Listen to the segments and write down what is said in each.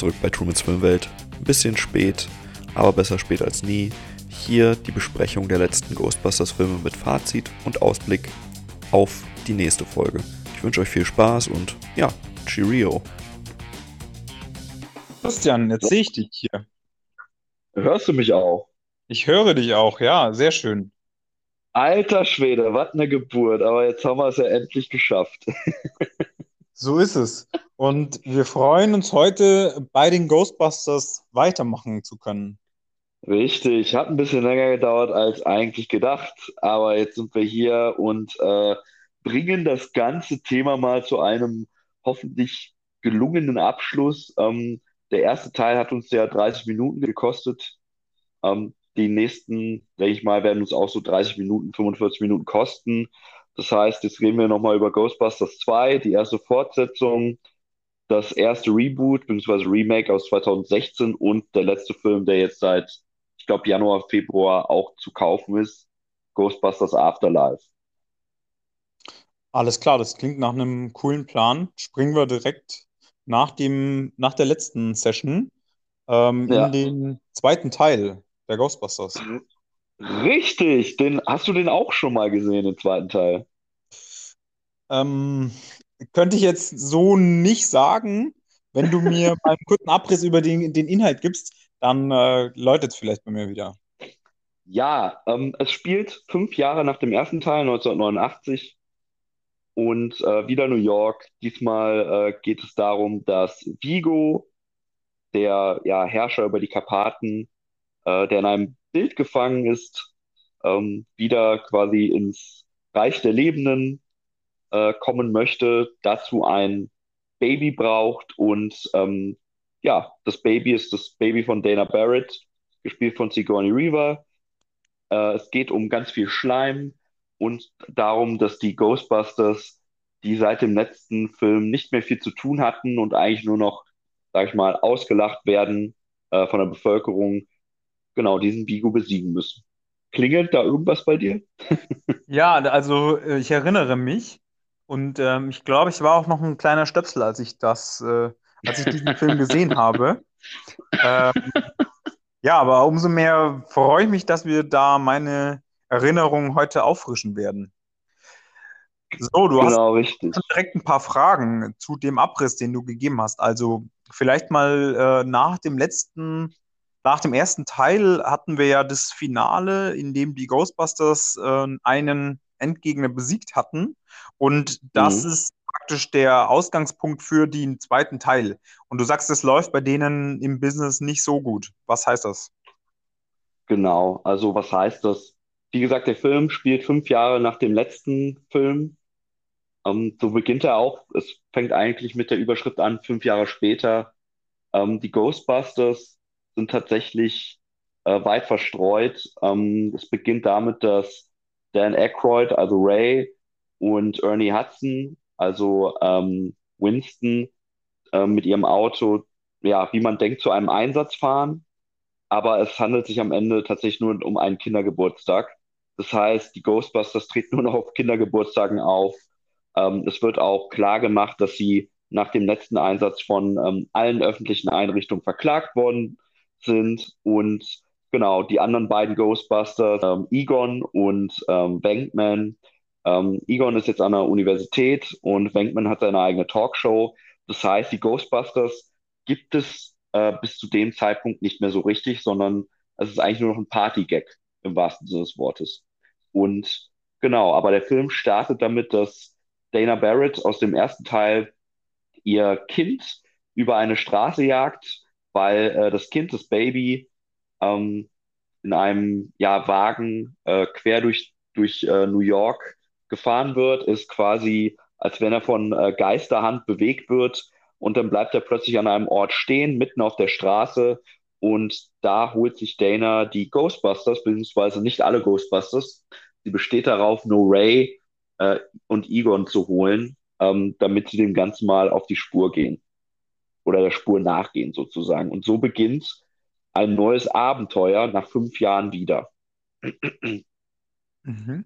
Zurück bei Trumans Filmwelt. Ein bisschen spät, aber besser spät als nie. Hier die Besprechung der letzten Ghostbusters-Filme mit Fazit und Ausblick auf die nächste Folge. Ich wünsche euch viel Spaß und ja, Cheerio. Christian, jetzt sehe ich dich hier. Hörst du mich auch? Ich höre dich auch, ja, sehr schön. Alter Schwede, was eine Geburt, aber jetzt haben wir es ja endlich geschafft. So ist es. Und wir freuen uns heute bei den Ghostbusters weitermachen zu können. Richtig, hat ein bisschen länger gedauert als eigentlich gedacht, aber jetzt sind wir hier und äh, bringen das ganze Thema mal zu einem hoffentlich gelungenen Abschluss. Ähm, der erste Teil hat uns ja 30 Minuten gekostet. Ähm, die nächsten, denke ich mal, werden uns auch so 30 Minuten, 45 Minuten kosten. Das heißt, jetzt reden wir nochmal über Ghostbusters 2, die erste Fortsetzung, das erste Reboot bzw. Remake aus 2016 und der letzte Film, der jetzt seit, ich glaube, Januar, Februar auch zu kaufen ist, Ghostbusters Afterlife. Alles klar, das klingt nach einem coolen Plan. Springen wir direkt nach dem, nach der letzten Session ähm, Ja. in den zweiten Teil der Ghostbusters. Richtig, den, hast du den auch schon mal gesehen, den zweiten Teil? Ähm, könnte ich jetzt so nicht sagen. Wenn du mir mal einen kurzen Abriss über den, den Inhalt gibst, dann äh, läutet es vielleicht bei mir wieder. Ja, ähm, es spielt fünf Jahre nach dem ersten Teil, 1989, und äh, wieder New York. Diesmal äh, geht es darum, dass Vigo, der ja, Herrscher über die Karpaten, äh, der in einem Bild gefangen ist, ähm, wieder quasi ins Reich der Lebenden äh, kommen möchte, dazu ein Baby braucht und ähm, ja, das Baby ist das Baby von Dana Barrett, gespielt von Sigourney Weaver. Äh, es geht um ganz viel Schleim und darum, dass die Ghostbusters, die seit dem letzten Film nicht mehr viel zu tun hatten und eigentlich nur noch, sag ich mal, ausgelacht werden äh, von der Bevölkerung, genau diesen Vigo besiegen müssen. Klingelt da irgendwas bei dir? Ja, also äh, ich erinnere mich und ähm, ich glaube, ich war auch noch ein kleiner Stöpsel, als ich das, äh, als ich diesen Film gesehen habe. Ähm, ja, aber umso mehr freue ich mich, dass wir da meine Erinnerungen heute auffrischen werden. So, du hast Genau, richtig. schon direkt ein paar Fragen zu dem Abriss, den du gegeben hast. Also vielleicht mal äh, nach dem letzten, nach dem ersten Teil hatten wir ja das Finale, in dem die Ghostbusters äh, einen Endgegner besiegt hatten. Und das Mhm. ist praktisch der Ausgangspunkt für den zweiten Teil. Und du sagst, es läuft bei denen im Business nicht so gut. Was heißt das? Genau, also was heißt das? Wie gesagt, der Film spielt fünf Jahre nach dem letzten Film. Ähm, so beginnt er auch. Es fängt eigentlich mit der Überschrift an, fünf Jahre später. Ähm, die Ghostbusters sind tatsächlich äh, weit verstreut. Ähm, es beginnt damit, dass Dan Aykroyd, also Ray, und Ernie Hudson, also ähm, Winston, ähm, mit ihrem Auto, ja, wie man denkt, zu einem Einsatz fahren aber es handelt sich am Ende tatsächlich nur um einen Kindergeburtstag. Das heißt, die Ghostbusters treten nur noch auf Kindergeburtstagen auf. Ähm, es wird auch klar gemacht, dass sie nach dem letzten Einsatz von ähm, allen öffentlichen Einrichtungen verklagt worden sind. Und genau, die anderen beiden Ghostbusters, ähm, Egon und ähm, Venkman. Ähm, Egon ist jetzt an der Universität und Venkman hat seine eigene Talkshow. Das heißt, die Ghostbusters gibt es äh, bis zu dem Zeitpunkt nicht mehr so richtig, sondern es ist eigentlich nur noch ein Party-Gag im wahrsten Sinne des Wortes. Und genau, aber der Film startet damit, dass Dana Barrett aus dem ersten Teil ihr Kind über eine Straße jagt, weil äh, das Kind, das Baby, ähm, in einem ja, Wagen äh, quer durch, durch äh, New York gefahren wird, ist quasi, als wenn er von äh, Geisterhand bewegt wird und dann bleibt er plötzlich an einem Ort stehen, mitten auf der Straße und da holt sich Dana die Ghostbusters, beziehungsweise nicht alle Ghostbusters. Sie besteht darauf, nur Ray äh, und Egon zu holen, ähm, damit sie dem Ganzen mal auf die Spur gehen oder der Spur nachgehen sozusagen. Und so beginnt ein neues Abenteuer nach fünf Jahren wieder. Mhm.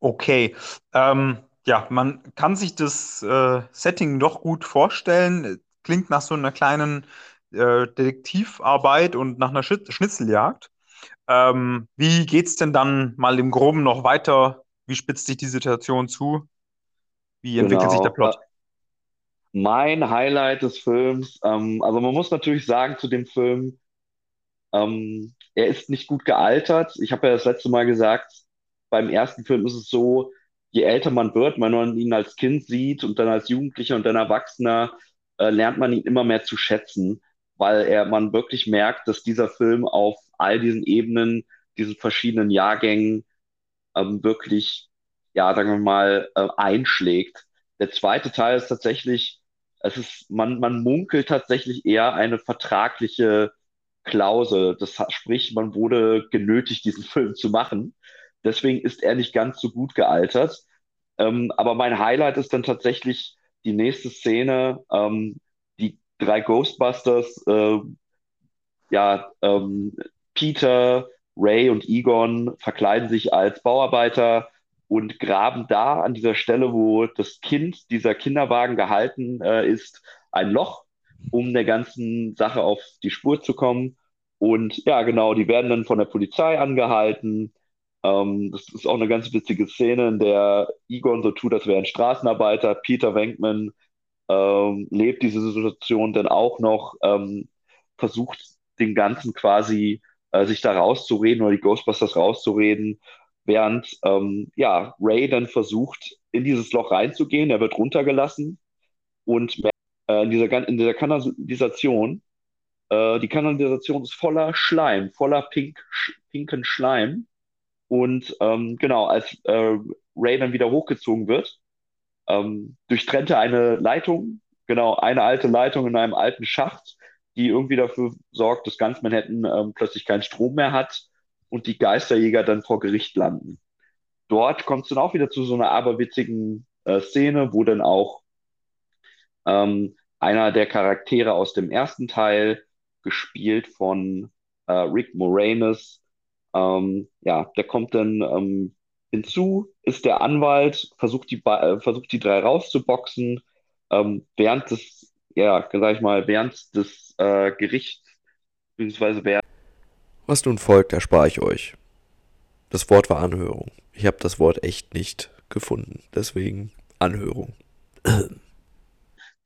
Okay. Ähm, ja, man kann sich das äh, Setting doch gut vorstellen. klingt nach so einer kleinen äh, Detektivarbeit und nach einer Schit Schnitzeljagd. Ähm, wie geht's denn dann mal im Groben noch weiter? Wie spitzt sich die Situation zu? Wie entwickelt sich der Genau. Plot? Äh, mein Highlight des Films, ähm, also man muss natürlich sagen zu dem Film, ähm, er ist nicht gut gealtert. Ich habe ja das letzte Mal gesagt, beim ersten Film ist es so, je älter man wird, wenn man ihn als Kind sieht und dann als Jugendlicher und dann Erwachsener, äh, lernt man ihn immer mehr zu schätzen, weil er, man wirklich merkt, dass dieser Film auf all diesen Ebenen, diesen verschiedenen Jahrgängen, ähm, wirklich, ja, sagen wir mal, äh, einschlägt. Der zweite Teil ist tatsächlich, es ist, man, man munkelt tatsächlich eher eine vertragliche Klausel. Das sprich, man wurde genötigt, diesen Film zu machen. Deswegen ist er nicht ganz so gut gealtert. Ähm, aber mein Highlight ist dann tatsächlich die nächste Szene. Ähm, die drei Ghostbusters, äh, ja, ähm, Peter, Ray und Egon verkleiden sich als Bauarbeiter und graben da an dieser Stelle, wo das Kind, dieser Kinderwagen gehalten äh, ist, ein Loch, um der ganzen Sache auf die Spur zu kommen. Und ja, genau, die werden dann von der Polizei angehalten. Ähm, das ist auch eine ganz witzige Szene, in der Egon so tut, als wäre ein Straßenarbeiter. Peter Venkman ähm, lebt diese Situation dann auch noch, ähm, versucht den Ganzen quasi äh, sich da rauszureden oder die Ghostbusters rauszureden, während ähm, ja, Ray dann versucht, in dieses Loch reinzugehen. Er wird runtergelassen und äh, in dieser, in dieser Kanalisation, äh, die Kanalisation ist voller Schleim, voller pink, sch pinken Schleim. Und ähm, genau, als äh, Ray dann wieder hochgezogen wird, ähm, durchtrennt er eine Leitung, genau, eine alte Leitung in einem alten Schacht, die irgendwie dafür sorgt, dass ganz Manhattan ähm, plötzlich keinen Strom mehr hat und die Geisterjäger dann vor Gericht landen. Dort kommt es dann auch wieder zu so einer aberwitzigen äh, Szene, wo dann auch ähm, einer der Charaktere aus dem ersten Teil, gespielt von äh, Rick Moranis, ähm, ja, der kommt dann ähm, hinzu, ist der Anwalt, versucht die, äh, versucht die drei rauszuboxen, ähm, während des, ja, sag ich mal, während des äh, Gerichts, beziehungsweise während Was nun folgt, erspare ich euch. Das Wort war Anhörung. Ich habe das Wort echt nicht gefunden. Deswegen Anhörung.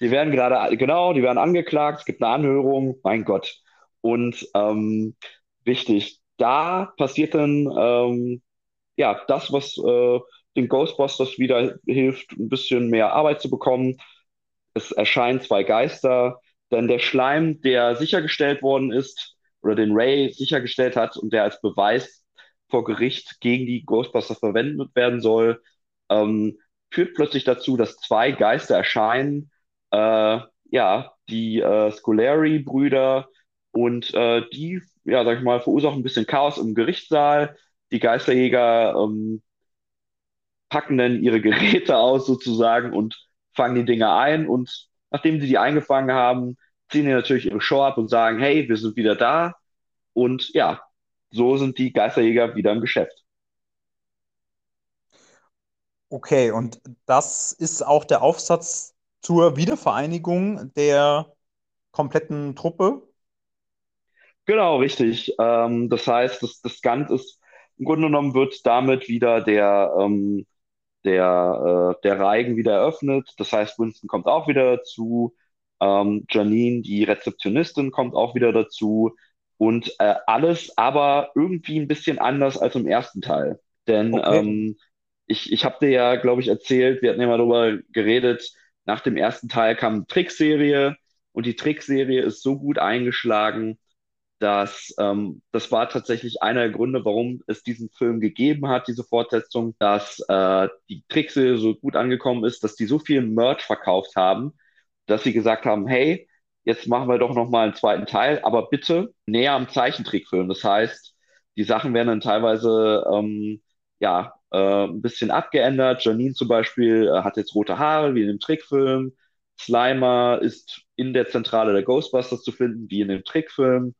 Die werden gerade, genau, die werden angeklagt, es gibt eine Anhörung, mein Gott. Und ähm, richtig, da passiert dann ähm, ja das, was äh, den Ghostbusters wieder hilft, ein bisschen mehr Arbeit zu bekommen. Es erscheinen zwei Geister, denn der Schleim, der sichergestellt worden ist, oder den Ray sichergestellt hat und der als Beweis vor Gericht gegen die Ghostbusters verwendet werden soll, ähm, führt plötzlich dazu, dass zwei Geister erscheinen, äh, ja, die äh, Scolari-Brüder und äh, die, ja, sag ich mal, verursachen ein bisschen Chaos im Gerichtssaal. Die Geisterjäger ähm, packen dann ihre Geräte aus sozusagen und fangen die Dinger ein. Und nachdem sie die eingefangen haben, ziehen die natürlich ihre Show ab und sagen, hey, wir sind wieder da. Und ja, so sind die Geisterjäger wieder im Geschäft. Okay, und das ist auch der Aufsatz zur Wiedervereinigung der kompletten Truppe. Genau, richtig. Ähm, das heißt, das, das Ganze ist, im Grunde genommen wird damit wieder der, ähm, der, äh, der Reigen wieder eröffnet. Das heißt, Winston kommt auch wieder dazu. Ähm, Janine, die Rezeptionistin, kommt auch wieder dazu. Und äh, alles aber irgendwie ein bisschen anders als im ersten Teil. Denn Okay. ähm, ich, ich habe dir ja, glaube ich, erzählt, wir hatten ja mal darüber geredet, nach dem ersten Teil kam eine Trickserie und die Trickserie ist so gut eingeschlagen, dass ähm, das war tatsächlich einer der Gründe, warum es diesen Film gegeben hat, diese Fortsetzung, dass äh, die Trickserie so gut angekommen ist, dass die so viel Merch verkauft haben, dass sie gesagt haben, hey, jetzt machen wir doch noch mal einen zweiten Teil, aber bitte näher am Zeichentrickfilm. Das heißt, die Sachen werden dann teilweise ähm, ja äh, ein bisschen abgeändert. Janine zum Beispiel äh, hat jetzt rote Haare, wie in dem Trickfilm. Slimer ist in der Zentrale der Ghostbusters zu finden, wie in dem Trickfilm.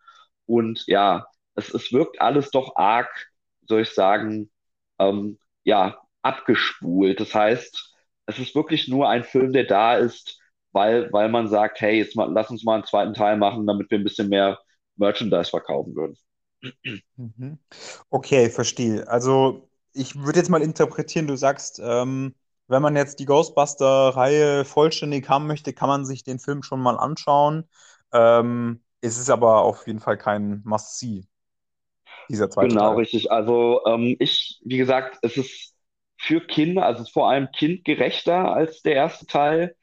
Und ja, es, es wirkt alles doch arg, soll ich sagen, ähm, ja, abgespult. Das heißt, es ist wirklich nur ein Film, der da ist, weil, weil man sagt, hey, jetzt mal, lass uns mal einen zweiten Teil machen, damit wir ein bisschen mehr Merchandise verkaufen würden. Mhm. Okay, verstehe. Also ich würde jetzt mal interpretieren, du sagst, ähm, wenn man jetzt die Ghostbuster-Reihe vollständig haben möchte, kann man sich den Film schon mal anschauen. Ähm, es ist aber auf jeden Fall kein Must-See, dieser zweite Genau, Teil. richtig. Also ähm, ich, wie gesagt, es ist für Kinder, also es ist vor allem kindgerechter als der erste Teil.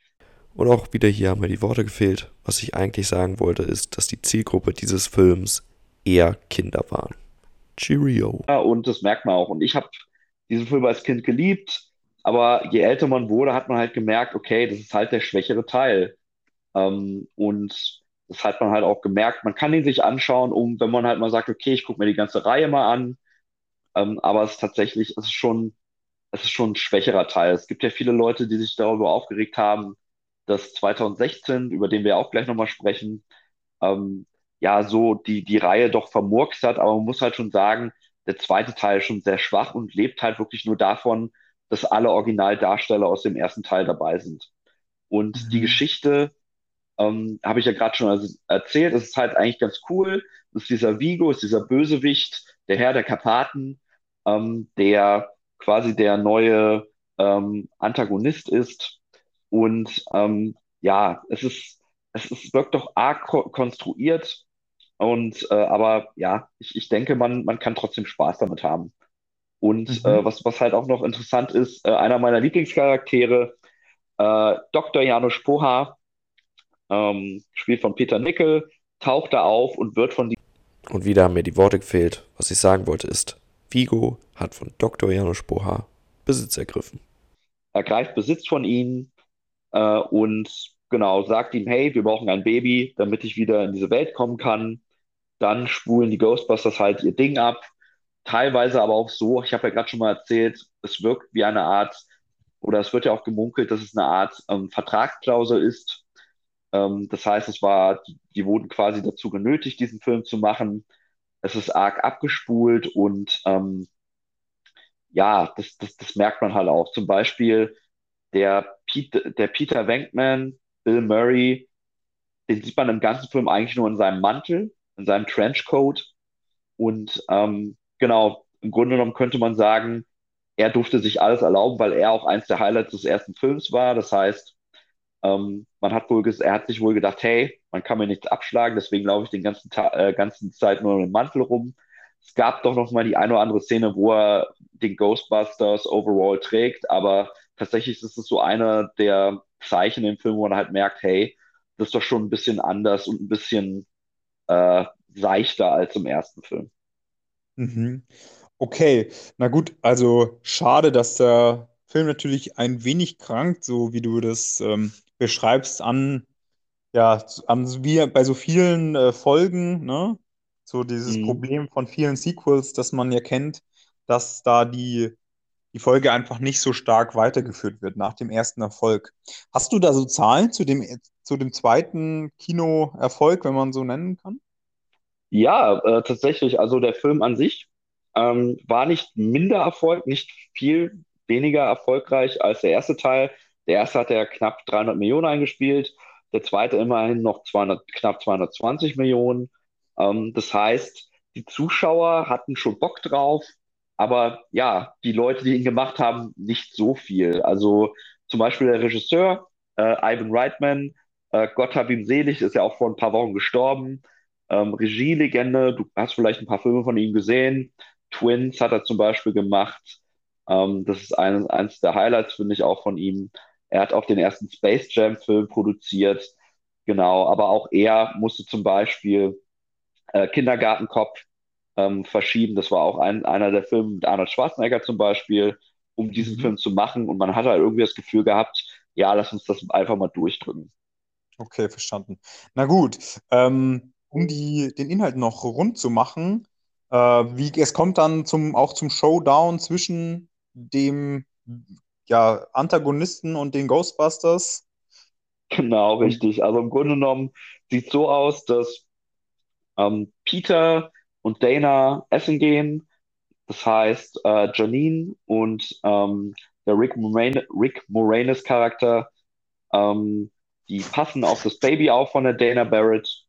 Und auch wieder hier haben mir die Worte gefehlt. Was ich eigentlich sagen wollte, ist, dass die Zielgruppe dieses Films eher Kinder waren. Cheerio. Ja, und das merkt man auch. Und ich habe diesen Film als Kind geliebt, aber je älter man wurde, hat man halt gemerkt, okay, das ist halt der schwächere Teil. Ähm, und das hat man halt auch gemerkt. Man kann ihn sich anschauen, um, wenn man halt mal sagt, okay, ich gucke mir die ganze Reihe mal an. Ähm, aber es ist tatsächlich, es ist schon, es ist schon ein schwächerer Teil. Es gibt ja viele Leute, die sich darüber aufgeregt haben, dass 2016, über den wir auch gleich nochmal sprechen, ähm, ja, so die, die Reihe doch vermurkst hat. Aber man muss halt schon sagen, der zweite Teil ist schon sehr schwach und lebt halt wirklich nur davon, dass alle Originaldarsteller aus dem ersten Teil dabei sind. Und die Mhm. Geschichte, ähm, habe ich ja gerade schon erzählt, es ist halt eigentlich ganz cool. Das ist dieser Vigo, ist dieser Bösewicht, der Herr der Karpaten, ähm, der quasi der neue ähm, Antagonist ist. Und ähm, ja, es ist, es ist, wirkt doch arg ko konstruiert. Und äh, aber ja, ich, ich denke, man, man kann trotzdem Spaß damit haben. Und Mhm. äh, was, was halt auch noch interessant ist, äh, einer meiner Lieblingscharaktere, äh, Dr. Janusz Poha, ähm, gespielt von Peter Nickel, taucht da auf und wird von Und wieder haben mir die Worte gefehlt. Was ich sagen wollte ist, Vigo hat von Dr. Janusz Boha Besitz ergriffen. ergreift Besitz von ihm äh, und genau sagt ihm, hey, wir brauchen ein Baby, damit ich wieder in diese Welt kommen kann. Dann spulen die Ghostbusters halt ihr Ding ab. Teilweise aber auch so, ich habe ja gerade schon mal erzählt, es wirkt wie eine Art, oder es wird ja auch gemunkelt, dass es eine Art ähm, Vertragsklausel ist. Ähm, das heißt, es war, die, die wurden quasi dazu genötigt, diesen Film zu machen. Es ist arg abgespult und ähm, ja, das, das, das merkt man halt auch. Zum Beispiel der, Pete, der Peter Venkman, Bill Murray, den sieht man im ganzen Film eigentlich nur in seinem Mantel, in seinem Trenchcoat. Und ähm, genau, im Grunde genommen könnte man sagen, er durfte sich alles erlauben, weil er auch eins der Highlights des ersten Films war. Das heißt, ähm, man hat wohl, er hat sich wohl gedacht, hey, man kann mir nichts abschlagen, deswegen laufe ich den ganzen Ta äh, ganzen Zeit nur im Mantel rum. Es gab doch noch mal die eine oder andere Szene, wo er den Ghostbusters Overall trägt, aber tatsächlich ist es so einer der Zeichen im Film, wo man halt merkt, hey, das ist doch schon ein bisschen anders und ein bisschen äh, seichter als im ersten Film. Mhm. Okay, na gut, also schade, dass der Film natürlich ein wenig krankt, so wie du das ähm, beschreibst, an, ja, an wie bei so vielen äh, Folgen, ne? So dieses Mhm. Problem von vielen Sequels, das man ja kennt, dass da die, die Folge einfach nicht so stark weitergeführt wird nach dem ersten Erfolg. Hast du da so Zahlen zu dem, zu dem zweiten Kinoerfolg, wenn man so nennen kann? Ja, äh, tatsächlich. Also der Film an sich ähm, war nicht minder Erfolg, nicht viel weniger erfolgreich als der erste Teil. Der erste hat ja knapp 300 Millionen eingespielt, der zweite immerhin noch 200, knapp 220 Millionen. Ähm, das heißt, die Zuschauer hatten schon Bock drauf, aber ja, die Leute, die ihn gemacht haben, nicht so viel. Also zum Beispiel der Regisseur, äh, Ivan Reitman, äh, Gott hab ihm selig, ist ja auch vor ein paar Wochen gestorben. Ähm, Regielegende, du hast vielleicht ein paar Filme von ihm gesehen. Twins hat er zum Beispiel gemacht. Ähm, das ist ein, eines der Highlights, finde ich, auch von ihm. Er hat auch den ersten Space Jam-Film produziert. Genau, aber auch er musste zum Beispiel äh, Kindergartenkopf ähm, verschieben. Das war auch ein, einer der Filme mit Arnold Schwarzenegger zum Beispiel, um diesen Mhm. Film zu machen. Und man hat halt irgendwie das Gefühl gehabt, ja, lass uns das einfach mal durchdrücken. Okay, verstanden. Na gut, ähm, um die, den Inhalt noch rund zu machen, äh, wie, es kommt dann zum, auch zum Showdown zwischen dem ja, Antagonisten und den Ghostbusters. Genau, richtig. Also im Grunde genommen sieht so aus, dass ähm, Peter und Dana essen gehen. Das heißt, äh, Janine und ähm, der Rick Moranis, Rick Moranis Charakter ähm, die passen auf das Baby auf von der Dana Barrett.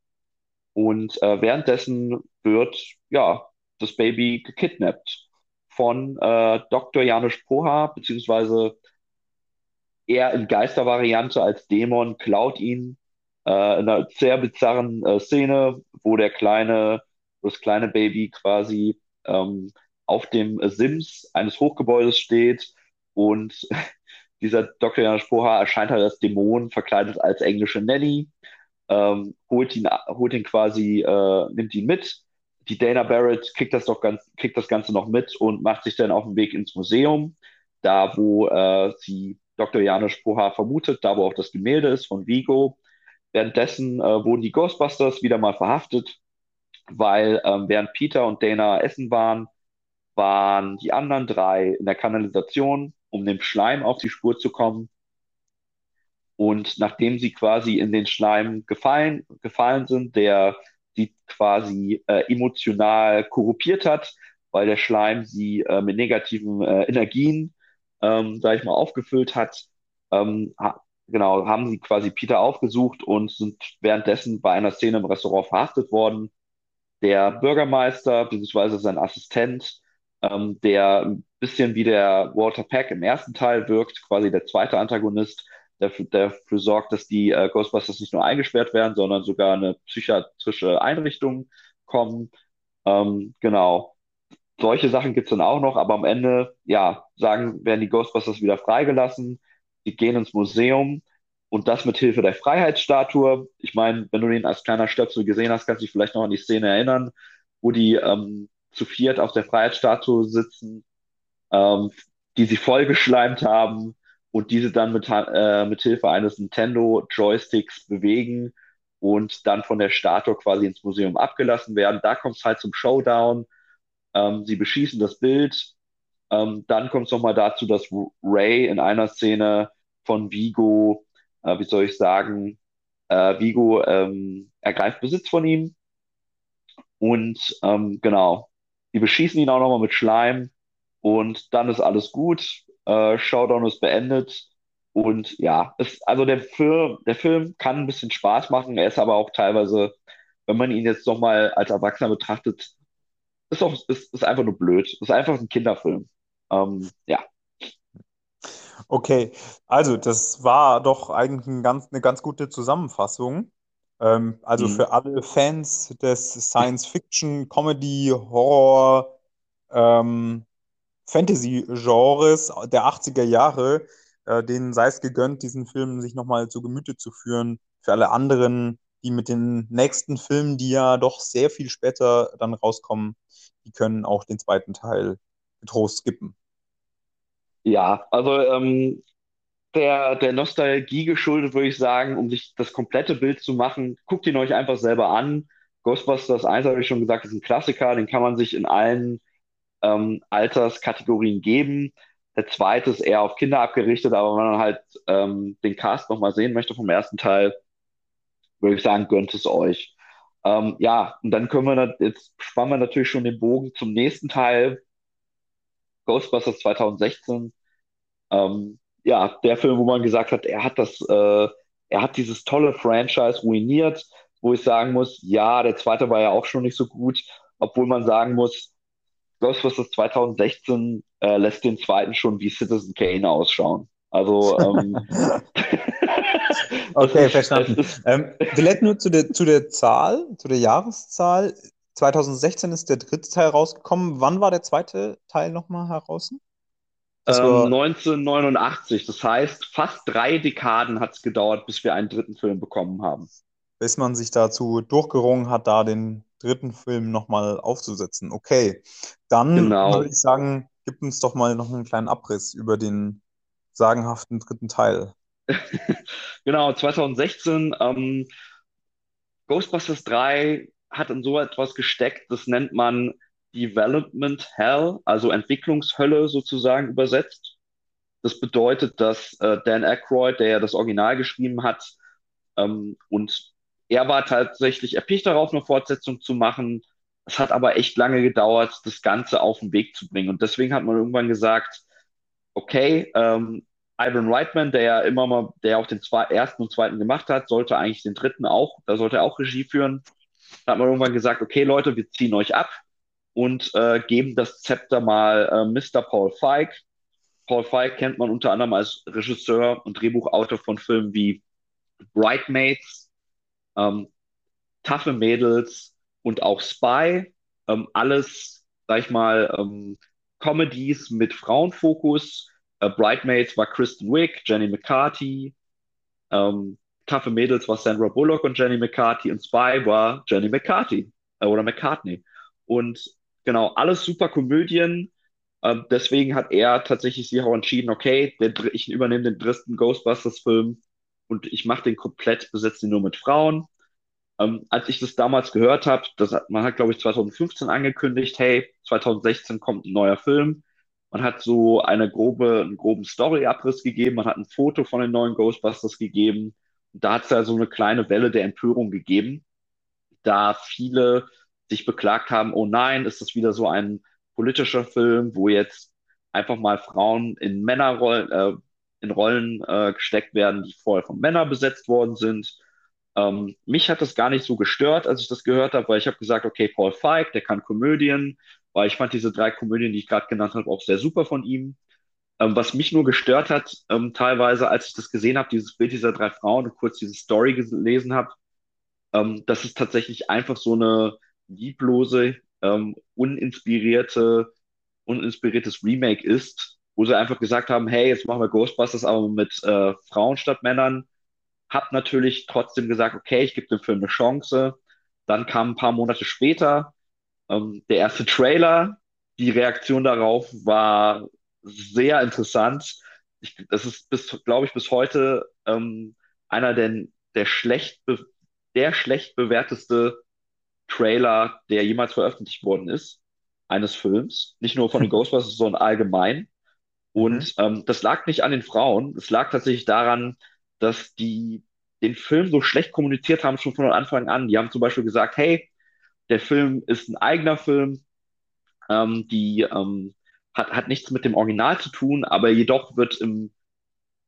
Und äh, währenddessen wird ja das Baby gekidnappt von äh, Dr. Janusz Poha, beziehungsweise er in Geistervariante als Dämon klaut ihn äh, in einer sehr bizarren äh, Szene, wo der kleine, das kleine Baby quasi ähm, auf dem Sims eines Hochgebäudes steht und dieser Dr. Janusz Poha erscheint halt als Dämon, verkleidet als englische Nanny, ähm, holt ihn, holt ihn quasi, äh, nimmt ihn mit. Die Dana Barrett kriegt das doch ganz, kriegt das Ganze noch mit und macht sich dann auf den Weg ins Museum, da wo äh, sie Dr. Janusz Poha vermutet, da wo auch das Gemälde ist von Vigo. Währenddessen äh, wurden die Ghostbusters wieder mal verhaftet, weil ähm, während Peter und Dana essen waren, waren die anderen drei in der Kanalisation, um dem Schleim auf die Spur zu kommen. Und nachdem sie quasi in den Schleim gefallen, gefallen sind, der sie quasi äh, emotional korruptiert hat, weil der Schleim sie äh, mit negativen äh, Energien, ähm, sag ich mal, aufgefüllt hat, ähm, ha genau, haben sie quasi Peter aufgesucht und sind währenddessen bei einer Szene im Restaurant verhaftet worden. Der Bürgermeister bzw. sein Assistent, ähm, der bisschen wie der Walter Peck im ersten Teil wirkt, quasi der zweite Antagonist, der, der dafür sorgt, dass die äh, Ghostbusters nicht nur eingesperrt werden, sondern sogar eine psychiatrische Einrichtung kommen. Ähm, genau. Solche Sachen gibt es dann auch noch, aber am Ende, ja, sagen, werden die Ghostbusters wieder freigelassen. Die gehen ins Museum und das mit Hilfe der Freiheitsstatue. Ich meine, wenn du den als kleiner Stöpsel gesehen hast, kannst du dich vielleicht noch an die Szene erinnern, wo die ähm, zu viert auf der Freiheitsstatue sitzen, ähm, die sie vollgeschleimt haben und diese dann mit, äh, mit Hilfe eines Nintendo Joysticks bewegen und dann von der Statue quasi ins Museum abgelassen werden. Da kommt es halt zum Showdown. Ähm, sie beschießen das Bild. Ähm, dann kommt es nochmal dazu, dass Ray in einer Szene von Vigo, äh, wie soll ich sagen, äh, Vigo ähm, ergreift Besitz von ihm. Und ähm, genau, die beschießen ihn auch nochmal mit Schleim und dann ist alles gut. Äh, Showdown ist beendet. Und ja, es, also der Film, der Film kann ein bisschen Spaß machen. Er ist aber auch teilweise, wenn man ihn jetzt nochmal als Erwachsener betrachtet, ist, auch, ist, ist einfach nur blöd. Ist einfach ein Kinderfilm. Ähm, ja. Okay, also das war doch eigentlich ein ganz, eine ganz gute Zusammenfassung. Ähm, also Mhm. für alle Fans des Science-Fiction, Comedy, Horror, ähm, Fantasy-Genres der 80er Jahre, äh, denen sei es gegönnt, diesen Film sich nochmal zu Gemüte zu führen. Für alle anderen, die mit den nächsten Filmen, die ja doch sehr viel später dann rauskommen, die können auch den zweiten Teil getrost skippen. Ja, also ähm, der, der Nostalgie geschuldet, würde ich sagen, um sich das komplette Bild zu machen, guckt ihn euch einfach selber an. Ghostbusters 1, habe ich schon gesagt, ist ein Klassiker, den kann man sich in allen ähm, Alterskategorien geben. Der zweite ist eher auf Kinder abgerichtet, aber wenn man halt ähm, den Cast nochmal sehen möchte vom ersten Teil, würde ich sagen, gönnt es euch. Ähm, ja, und dann können wir, jetzt spannen wir natürlich schon den Bogen zum nächsten Teil, Ghostbusters 2016. Ähm, ja, der Film, wo man gesagt hat, er hat das, äh, er hat dieses tolle Franchise ruiniert, wo ich sagen muss, ja, der zweite war ja auch schon nicht so gut, obwohl man sagen muss, Ghostbusters 2016 äh, lässt den zweiten schon wie Citizen Kane ausschauen. Also ähm, okay, verstanden. Ähm, vielleicht nur zu der, zu der Zahl, zu der Jahreszahl. 2016 ist der dritte Teil rausgekommen. Wann war der zweite Teil nochmal heraus? Ähm, 1989. Das heißt, fast drei Dekaden hat es gedauert, bis wir einen dritten Film bekommen haben. Bis man sich dazu durchgerungen hat, da den dritten Film nochmal aufzusetzen. Okay, dann Genau. würde ich sagen, gib uns doch mal noch einen kleinen Abriss über den sagenhaften dritten Teil. Genau, 2016. Ähm, Ghostbusters 3 hat in so etwas gesteckt, das nennt man Development Hell, also Entwicklungshölle sozusagen übersetzt. Das bedeutet, dass äh, Dan Aykroyd, der ja das Original geschrieben hat, ähm, und er war tatsächlich erpicht darauf, eine Fortsetzung zu machen. Es hat aber echt lange gedauert, das Ganze auf den Weg zu bringen. Und deswegen hat man irgendwann gesagt, okay, ähm, Ivan Reitman, der ja immer mal, der auch den zwei, ersten und zweiten gemacht hat, sollte eigentlich den dritten auch, da sollte er auch Regie führen. Da hat man irgendwann gesagt, okay Leute, wir ziehen euch ab und äh, geben das Zepter mal äh, Mr. Paul Feig. Paul Feig kennt man unter anderem als Regisseur und Drehbuchautor von Filmen wie Bridesmaids, ähm, Taffe Mädels und auch Spy. Ähm, alles, sag ich mal, ähm, Comedies mit Frauenfokus. Äh, Bridesmaids war Kristen Wiig, Jenny McCarthy. Ähm, Taffe Mädels war Sandra Bullock und Jenny McCarthy. Und Spy war Jenny McCarthy äh, oder McCartney. Und genau, alles super Komödien. Ähm, deswegen hat er tatsächlich sich auch entschieden, okay, der, ich übernehme den dritten Ghostbusters-Film und ich mache den komplett, besetze ihn nur mit Frauen. Ähm, als ich das damals gehört habe, man hat, glaube ich, 2015 angekündigt, hey, 2016 kommt ein neuer Film. Man hat so eine grobe, einen groben Story-Abriss gegeben, man hat ein Foto von den neuen Ghostbusters gegeben. Und da hat es ja so eine kleine Welle der Empörung gegeben, da viele sich beklagt haben, oh nein, ist das wieder so ein politischer Film, wo jetzt einfach mal Frauen in Männerrollen, äh, in Rollen äh, gesteckt werden, die vorher von Männern besetzt worden sind. Ähm, mich hat das gar nicht so gestört, als ich das gehört habe, weil ich habe gesagt, okay, Paul Feig, der kann Komödien, weil ich fand diese drei Komödien, die ich gerade genannt habe, auch sehr super von ihm. Ähm, was mich nur gestört hat, ähm, teilweise, als ich das gesehen habe, dieses Bild dieser drei Frauen und kurz diese Story gelesen habe, ähm, dass es tatsächlich einfach so eine lieblose, ähm, uninspirierte, uninspiriertes Remake ist, wo sie einfach gesagt haben, hey, jetzt machen wir Ghostbusters aber mit äh, Frauen statt Männern. Hab natürlich trotzdem gesagt, okay, ich gebe dem Film eine Chance. Dann kam ein paar Monate später ähm, der erste Trailer. Die Reaktion darauf war sehr interessant. Ich, das ist bis, glaube ich, bis heute ähm, einer der, der schlecht, der schlecht bewerteste Trailer, der jemals veröffentlicht worden ist, eines Films. Nicht nur von den Ghostbusters, sondern allgemein. Und mhm. ähm, das lag nicht an den Frauen. Es lag tatsächlich daran, dass die den Film so schlecht kommuniziert haben, schon von Anfang an. Die haben zum Beispiel gesagt, hey, der Film ist ein eigener Film, ähm, die ähm, hat, hat nichts mit dem Original zu tun, aber jedoch wird im,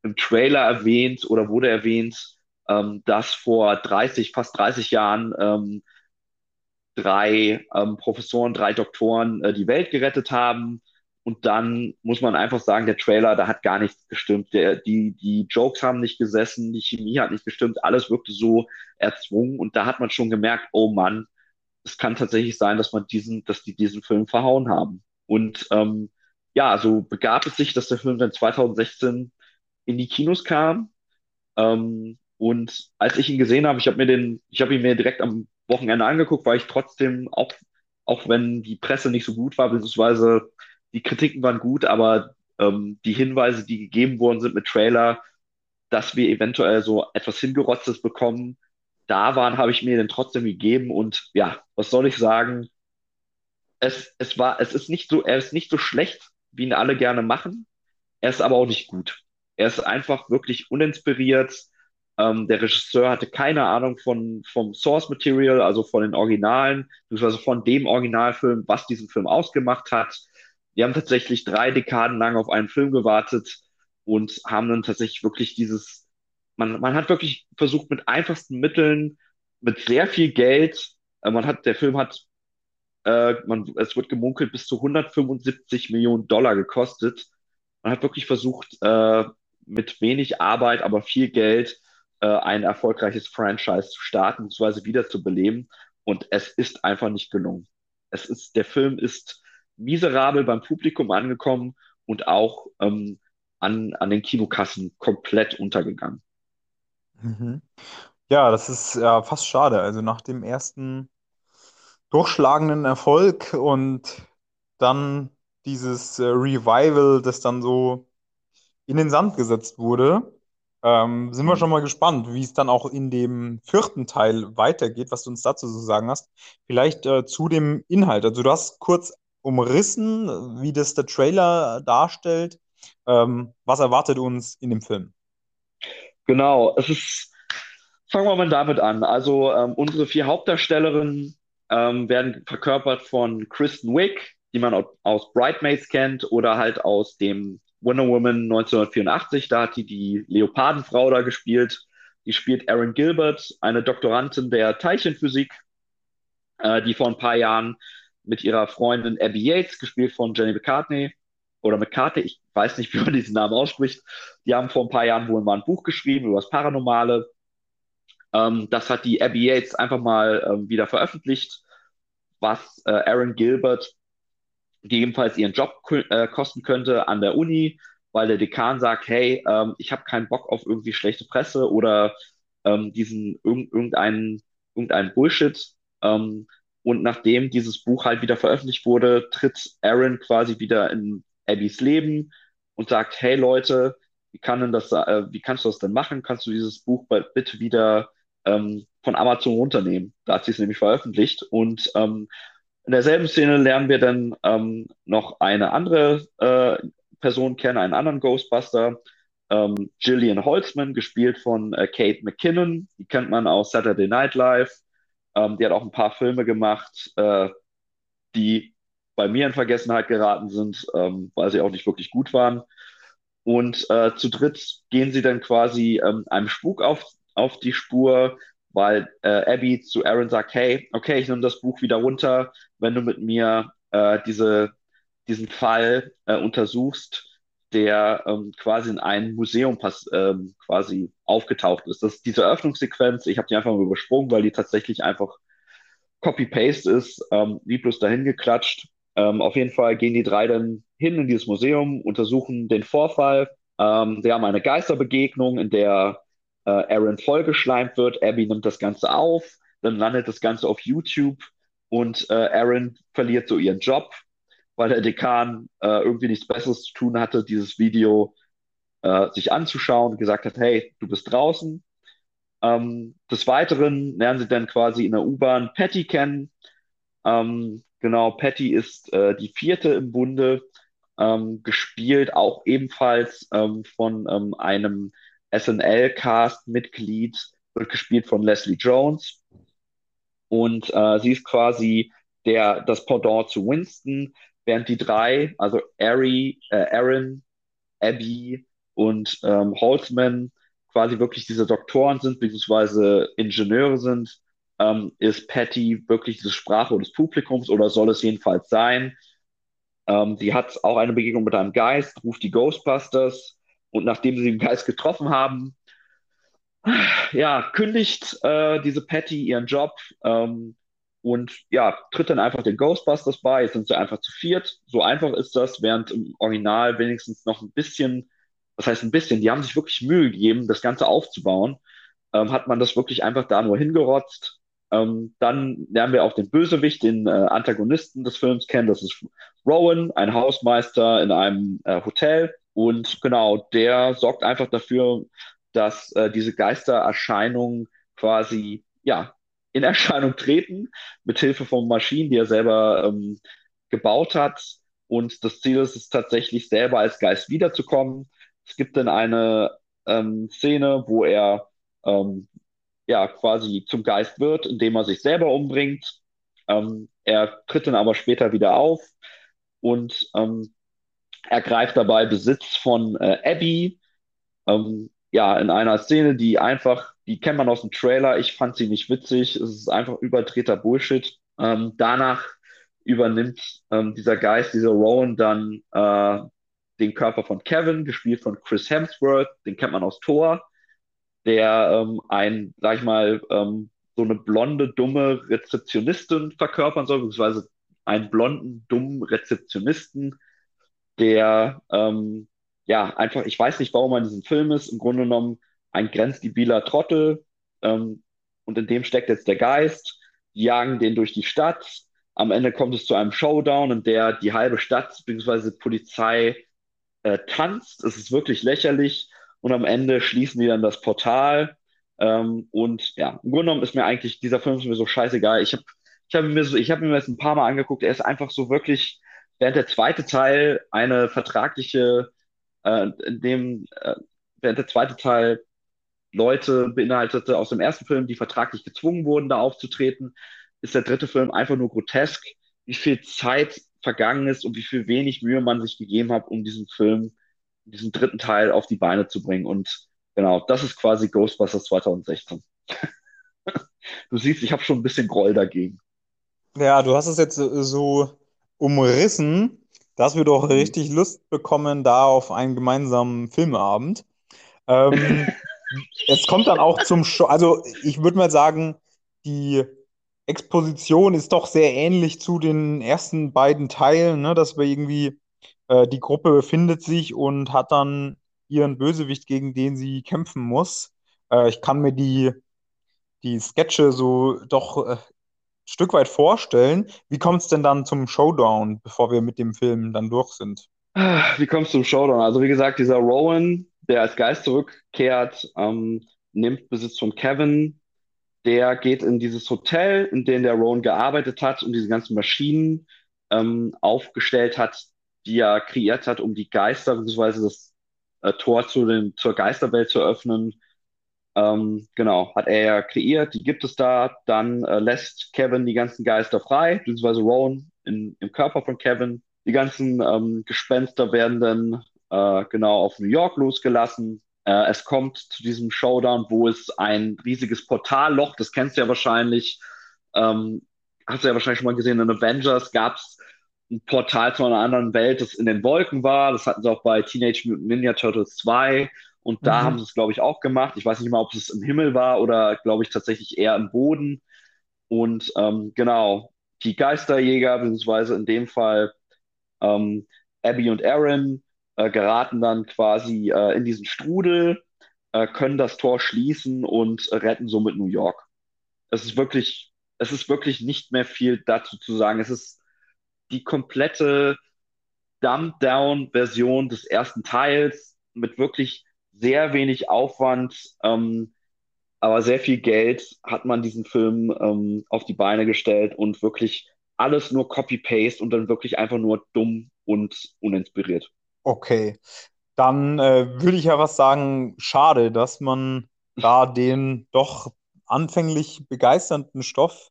im Trailer erwähnt oder wurde erwähnt, ähm, dass vor 30, fast 30 Jahren ähm, drei ähm, Professoren, drei Doktoren äh, die Welt gerettet haben. Und dann muss man einfach sagen, der Trailer, da hat gar nichts gestimmt. Der, die, die Jokes haben nicht gesessen, die Chemie hat nicht gestimmt, alles wirkte so erzwungen. Und da hat man schon gemerkt, oh Mann, es kann tatsächlich sein, dass man diesen, dass die diesen Film verhauen haben. Und ähm, ja, so begab es sich, dass der Film dann 2016 in die Kinos kam. Ähm, und als ich ihn gesehen habe, ich habe mir den, ich habe ihn mir direkt am Wochenende angeguckt, weil ich trotzdem, auch, auch wenn die Presse nicht so gut war, beziehungsweise die Kritiken waren gut, aber ähm, die Hinweise, die gegeben worden sind mit Trailer, dass wir eventuell so etwas Hingerotztes bekommen, da waren, habe ich mir den trotzdem gegeben und ja, was soll ich sagen? Es, es war, es ist nicht so, er ist nicht so schlecht, wie ihn alle gerne machen. Er ist aber auch nicht gut. Er ist einfach wirklich uninspiriert. Ähm, der Regisseur hatte keine Ahnung von, vom Source Material, also von den Originalen, beziehungsweise von dem Originalfilm, was diesen Film ausgemacht hat. Die haben tatsächlich drei Dekaden lang auf einen Film gewartet und haben dann tatsächlich wirklich dieses, man, man hat wirklich versucht, mit einfachsten Mitteln, mit sehr viel Geld, äh, man hat, der Film hat, äh, man, es wird gemunkelt, bis zu 175 Millionen Dollar gekostet. Man hat wirklich versucht, äh, mit wenig Arbeit, aber viel Geld, äh, ein erfolgreiches Franchise zu starten, beziehungsweise wiederzubeleben. Und es ist einfach nicht gelungen. Es ist, der Film ist miserabel beim Publikum angekommen und auch ähm, an, an den Kinokassen komplett untergegangen. Mhm. Ja, das ist ja fast schade. Also nach dem ersten durchschlagenden Erfolg und dann dieses äh, Revival, das dann so in den Sand gesetzt wurde, ähm, sind wir mhm. schon mal gespannt, wie es dann auch in dem vierten Teil weitergeht, was du uns dazu zu sagen hast. Vielleicht äh, zu dem Inhalt. Also du hast kurz umrissen, wie das der Trailer darstellt. Ähm, was erwartet uns in dem Film? Genau, es ist, fangen wir mal damit an. Also ähm, unsere vier Hauptdarstellerinnen ähm, werden verkörpert von Kristen Wiig, die man aus Bridesmaids kennt oder halt aus dem Wonder Woman 1984, da hat die die Leopardenfrau da gespielt. Die spielt Erin Gilbert, eine Doktorandin der Teilchenphysik, äh, die vor ein paar Jahren mit ihrer Freundin Abby Yates, gespielt von Jenny McCartney, oder McCartney, ich weiß nicht, wie man diesen Namen ausspricht, die haben vor ein paar Jahren wohl mal ein Buch geschrieben über das Paranormale. Ähm, das hat die Abby Yates einfach mal ähm, wieder veröffentlicht, was äh, Aaron Gilbert gegebenenfalls ihren Job äh, kosten könnte an der Uni, weil der Dekan sagt, hey, ähm, ich habe keinen Bock auf irgendwie schlechte Presse oder ähm, diesen irg irgendeinen, irgendeinen Bullshit. Ähm, und nachdem dieses Buch halt wieder veröffentlicht wurde, tritt Aaron quasi wieder in Abbys Leben und sagt, hey Leute, wie kann denn das, äh, wie kannst du das denn machen? Kannst du dieses Buch bitte wieder ähm, von Amazon runternehmen? Da hat sie es nämlich veröffentlicht. Und ähm, in derselben Szene lernen wir dann ähm, noch eine andere äh, Person kennen, einen anderen Ghostbuster, ähm, Gillian Holzman, gespielt von äh, Kate McKinnon. Die kennt man aus Saturday Night Live. Ähm, die hat auch ein paar Filme gemacht, äh, die bei mir in Vergessenheit geraten sind, ähm, weil sie auch nicht wirklich gut waren. Und äh, zu dritt gehen sie dann quasi ähm, einem Spuk auf, auf die Spur, weil äh, Abby zu Aaron sagt, hey, okay, ich nehme das Buch wieder runter, wenn du mit mir äh, diese, diesen Fall äh, untersuchst, der ähm, quasi in einem Museum pass ähm, quasi aufgetaucht ist. Das ist diese Eröffnungssequenz. Ich habe die einfach mal übersprungen, weil die tatsächlich einfach Copy-Paste ist, ähm, wie bloß dahin geklatscht. Ähm, auf jeden Fall gehen die drei dann hin in dieses Museum, untersuchen den Vorfall. Ähm, sie haben eine Geisterbegegnung, in der äh, Aaron vollgeschleimt wird. Abby nimmt das Ganze auf, dann landet das Ganze auf YouTube und äh, Aaron verliert so ihren Job, weil der Dekan äh, irgendwie nichts Besseres zu tun hatte, dieses Video äh, sich anzuschauen, gesagt hat, hey, du bist draußen. Ähm, des Weiteren lernen sie dann quasi in der U-Bahn Patty kennen. Ähm, Genau, Patty ist äh, die vierte im Bunde, ähm, gespielt auch ebenfalls ähm, von ähm, einem SNL-Cast-Mitglied, wird gespielt von Leslie Jones. Und äh, sie ist quasi der, das Pendant zu Winston, während die drei, also Ari, äh, Aaron, Abby und ähm, Holtzman, quasi wirklich diese Doktoren sind, beziehungsweise Ingenieure sind, ähm, ist Patty wirklich diese Sprache des Publikums oder soll es jedenfalls sein? Ähm, sie hat auch eine Begegnung mit einem Geist, ruft die Ghostbusters und nachdem sie den Geist getroffen haben, ja, kündigt äh, diese Patty ihren Job ähm, und ja, tritt dann einfach den Ghostbusters bei. Jetzt sind sie einfach zu viert. So einfach ist das, während im Original wenigstens noch ein bisschen, was heißt ein bisschen, die haben sich wirklich Mühe gegeben, das Ganze aufzubauen. Ähm, hat man das wirklich einfach da nur hingerotzt. Ähm, dann lernen wir auch den Bösewicht, den äh, Antagonisten des Films kennen. Das ist Rowan, ein Hausmeister in einem äh, Hotel. Und genau, der sorgt einfach dafür, dass äh, diese Geistererscheinungen quasi ja in Erscheinung treten, mit Hilfe von Maschinen, die er selber ähm, gebaut hat. Und das Ziel ist es tatsächlich, selber als Geist wiederzukommen. Es gibt dann eine ähm, Szene, wo er ähm, ja quasi zum Geist wird, indem er sich selber umbringt. Ähm, er tritt dann aber später wieder auf und ähm, ergreift dabei Besitz von äh, Abby. Ähm, ja, in einer Szene, die einfach, die kennt man aus dem Trailer. Ich fand sie nicht witzig. Es ist einfach überdrehter Bullshit. Ähm, danach übernimmt ähm, dieser Geist, dieser Rowan, dann äh, den Körper von Kevin, gespielt von Chris Hemsworth. Den kennt man aus Thor der ähm, ein, sag ich mal, ähm, so eine blonde, dumme Rezeptionistin verkörpern soll, beziehungsweise einen blonden, dummen Rezeptionisten, der ähm, ja einfach, ich weiß nicht, warum in diesem Film ist, im Grunde genommen ein grenzdebiler Trottel ähm, und in dem steckt jetzt der Geist, die jagen den durch die Stadt. Am Ende kommt es zu einem Showdown, in der die halbe Stadt bzw. Polizei äh, tanzt. Es ist wirklich lächerlich und am Ende schließen die dann das Portal. Ähm, und ja, im Grunde genommen ist mir eigentlich dieser Film ist mir so scheißegal. Ich habe ich hab mir, so, ich hab mir das ein paar Mal angeguckt. Er ist einfach so wirklich, während der zweite Teil eine vertragliche, äh, in dem, äh, während der zweite Teil Leute beinhaltete aus dem ersten Film, die vertraglich gezwungen wurden, da aufzutreten, ist der dritte Film einfach nur grotesk, wie viel Zeit vergangen ist und wie viel wenig Mühe man sich gegeben hat, um diesen Film diesen dritten Teil auf die Beine zu bringen. Und genau, das ist quasi Ghostbusters 2016. du siehst, ich habe schon ein bisschen Groll dagegen. Ja, du hast es jetzt so umrissen, dass wir doch mhm. richtig Lust bekommen da auf einen gemeinsamen Filmabend. Ähm, es kommt dann auch zum Show. Also, ich würde mal sagen, die Exposition ist doch sehr ähnlich zu den ersten beiden Teilen, ne? dass wir irgendwie, äh, die Gruppe befindet sich und hat dann ihren Bösewicht, gegen den sie kämpfen muss. Äh, ich kann mir die, die Sketche so doch äh, ein Stück weit vorstellen. Wie kommt es denn dann zum Showdown, bevor wir mit dem Film dann durch sind? Wie kommt es zum Showdown? Also wie gesagt, dieser Rowan, der als Geist zurückkehrt, ähm, nimmt Besitz von Kevin, der geht in dieses Hotel, in dem der Rowan gearbeitet hat und diese ganzen Maschinen ähm, aufgestellt hat, die er kreiert hat, um die Geister bzw. das äh, Tor zu den, zur Geisterwelt zu öffnen. Ähm, genau, hat er ja kreiert, die gibt es da. Dann äh, lässt Kevin die ganzen Geister frei, beziehungsweise Rowan in, im Körper von Kevin. Die ganzen ähm, Gespenster werden dann äh, genau auf New York losgelassen. Äh, es kommt zu diesem Showdown, wo es ein riesiges Portalloch, das kennst du ja wahrscheinlich, ähm, hast du ja wahrscheinlich schon mal gesehen, in Avengers gab es ein Portal zu einer anderen Welt, das in den Wolken war. Das hatten sie auch bei Teenage Mutant Ninja Turtles 2. Und da mhm. haben sie es, glaube ich, auch gemacht. Ich weiß nicht mal, ob es im Himmel war oder, glaube ich, tatsächlich eher im Boden. Und ähm, genau, die Geisterjäger, beziehungsweise in dem Fall ähm, Abby und Aaron, äh, geraten dann quasi äh, in diesen Strudel, äh, können das Tor schließen und retten somit New York. Es ist wirklich, es ist wirklich nicht mehr viel dazu zu sagen. Es ist die komplette Dumbed-Down-Version des ersten Teils mit wirklich sehr wenig Aufwand, ähm, aber sehr viel Geld hat man diesen Film ähm, auf die Beine gestellt und wirklich alles nur Copy-Paste und dann wirklich einfach nur dumm und uninspiriert. Okay, dann äh, würde ich ja was sagen, schade, dass man da den doch anfänglich begeisternden Stoff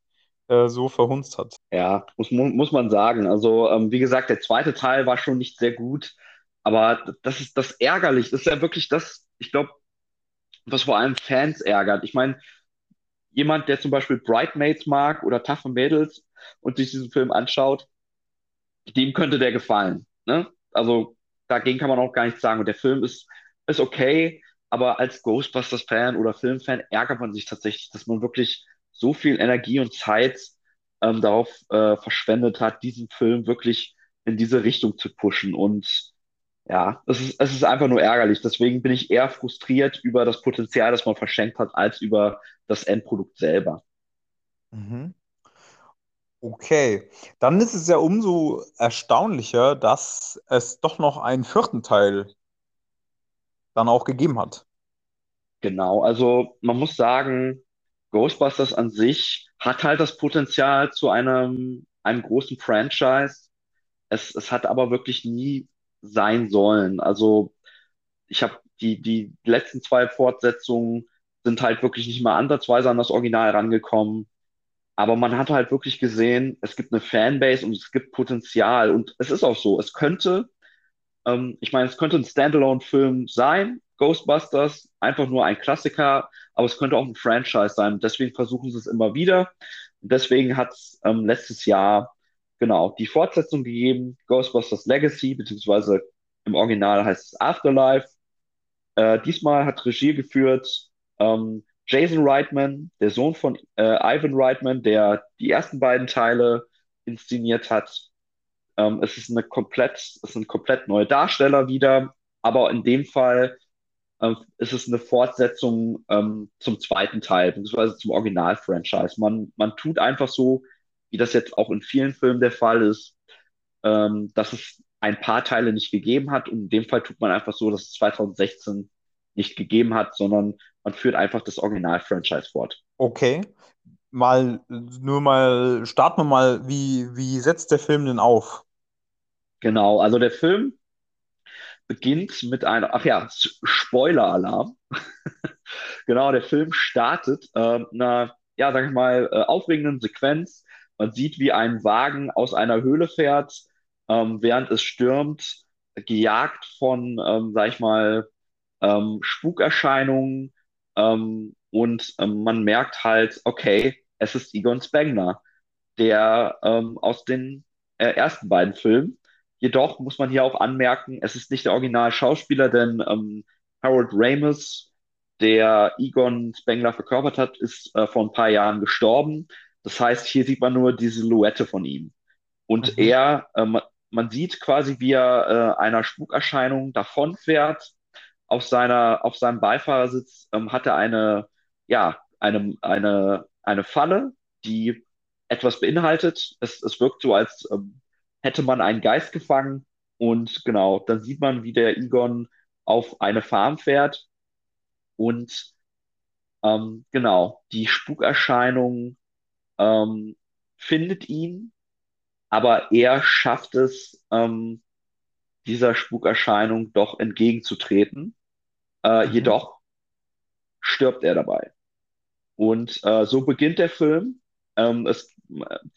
äh, so verhunzt hat. Ja, muss, muss man sagen. Also, ähm, wie gesagt, der zweite Teil war schon nicht sehr gut, aber das ist das ärgerlich. Das ist ja wirklich das, ich glaube, was vor allem Fans ärgert. Ich meine, jemand, der zum Beispiel Bridesmaids mag oder Tough Mädels und sich diesen Film anschaut, dem könnte der gefallen. Ne? Also dagegen kann man auch gar nichts sagen. Und der Film ist, ist okay, aber als Ghostbusters-Fan oder Filmfan ärgert man sich tatsächlich, dass man wirklich so viel Energie und Zeit ähm, darauf äh, verschwendet hat, diesen Film wirklich in diese Richtung zu pushen. Und ja, es ist, es ist einfach nur ärgerlich. Deswegen bin ich eher frustriert über das Potenzial, das man verschenkt hat, als über das Endprodukt selber. Mhm. Okay, dann ist es ja umso erstaunlicher, dass es doch noch einen vierten Teil dann auch gegeben hat. Genau, also man muss sagen, Ghostbusters an sich hat halt das Potenzial zu einem, einem großen Franchise. Es, es hat aber wirklich nie sein sollen. Also ich habe die, die letzten zwei Fortsetzungen sind halt wirklich nicht mal ansatzweise an das Original rangekommen. Aber man hat halt wirklich gesehen, es gibt eine Fanbase und es gibt Potenzial. Und es ist auch so. Es könnte, ähm, ich meine, es könnte ein Standalone-Film sein, Ghostbusters, einfach nur ein Klassiker, aber es könnte auch ein Franchise sein. Deswegen versuchen sie es immer wieder. Deswegen hat es ähm, letztes Jahr genau die Fortsetzung gegeben, Ghostbusters Legacy, beziehungsweise im Original heißt es Afterlife. Äh, diesmal hat Regie geführt ähm, Jason Reitman, der Sohn von äh, Ivan Reitman, der die ersten beiden Teile inszeniert hat. Ähm, es ist eine komplett, es sind komplett neue Darsteller wieder, aber in dem Fall ähm, ist es eine Fortsetzung ähm, zum zweiten Teil, beziehungsweise zum Original-Franchise. Man, man tut einfach so, wie das jetzt auch in vielen Filmen der Fall ist, ähm, dass es ein paar Teile nicht gegeben hat. Und in dem Fall tut man einfach so, dass es 2016 nicht gegeben hat, sondern man führt einfach das Original-Franchise fort. Okay. Mal, nur mal, starten wir mal, wie, wie setzt der Film denn auf? Genau, also der Film beginnt mit einer, ach ja, Spoiler-Alarm. genau, der Film startet äh, einer, ja, sag ich mal, äh, aufregenden Sequenz. Man sieht, wie ein Wagen aus einer Höhle fährt, ähm, während es stürmt. gejagt von, ähm, sag ich mal, ähm, Spukerscheinungen ähm, und ähm, man merkt halt, okay, es ist Egon Spengler, der ähm, aus den äh, ersten beiden Filmen. Jedoch muss man hier auch anmerken, es ist nicht der Original-Schauspieler, denn ähm, Harold Ramis, der Egon Spengler verkörpert hat, ist äh, vor ein paar Jahren gestorben. Das heißt, hier sieht man nur die Silhouette von ihm. Und mhm. er, äh, man sieht quasi, wie er äh, einer Spukerscheinung davonfährt. Auf seiner, auf seinem Beifahrersitz ähm, hat er eine, ja, eine, eine, eine Falle, die etwas beinhaltet. Es, es wirkt so, als ähm, hätte man einen Geist gefangen. Und genau, dann sieht man, wie der Egon auf eine Farm fährt. Und ähm, genau, die Spukerscheinung ähm, findet ihn aber er schafft es, ähm, dieser Spukerscheinung doch entgegenzutreten. Äh, mhm. Jedoch stirbt er dabei. Und äh, so beginnt der Film. Ähm, es,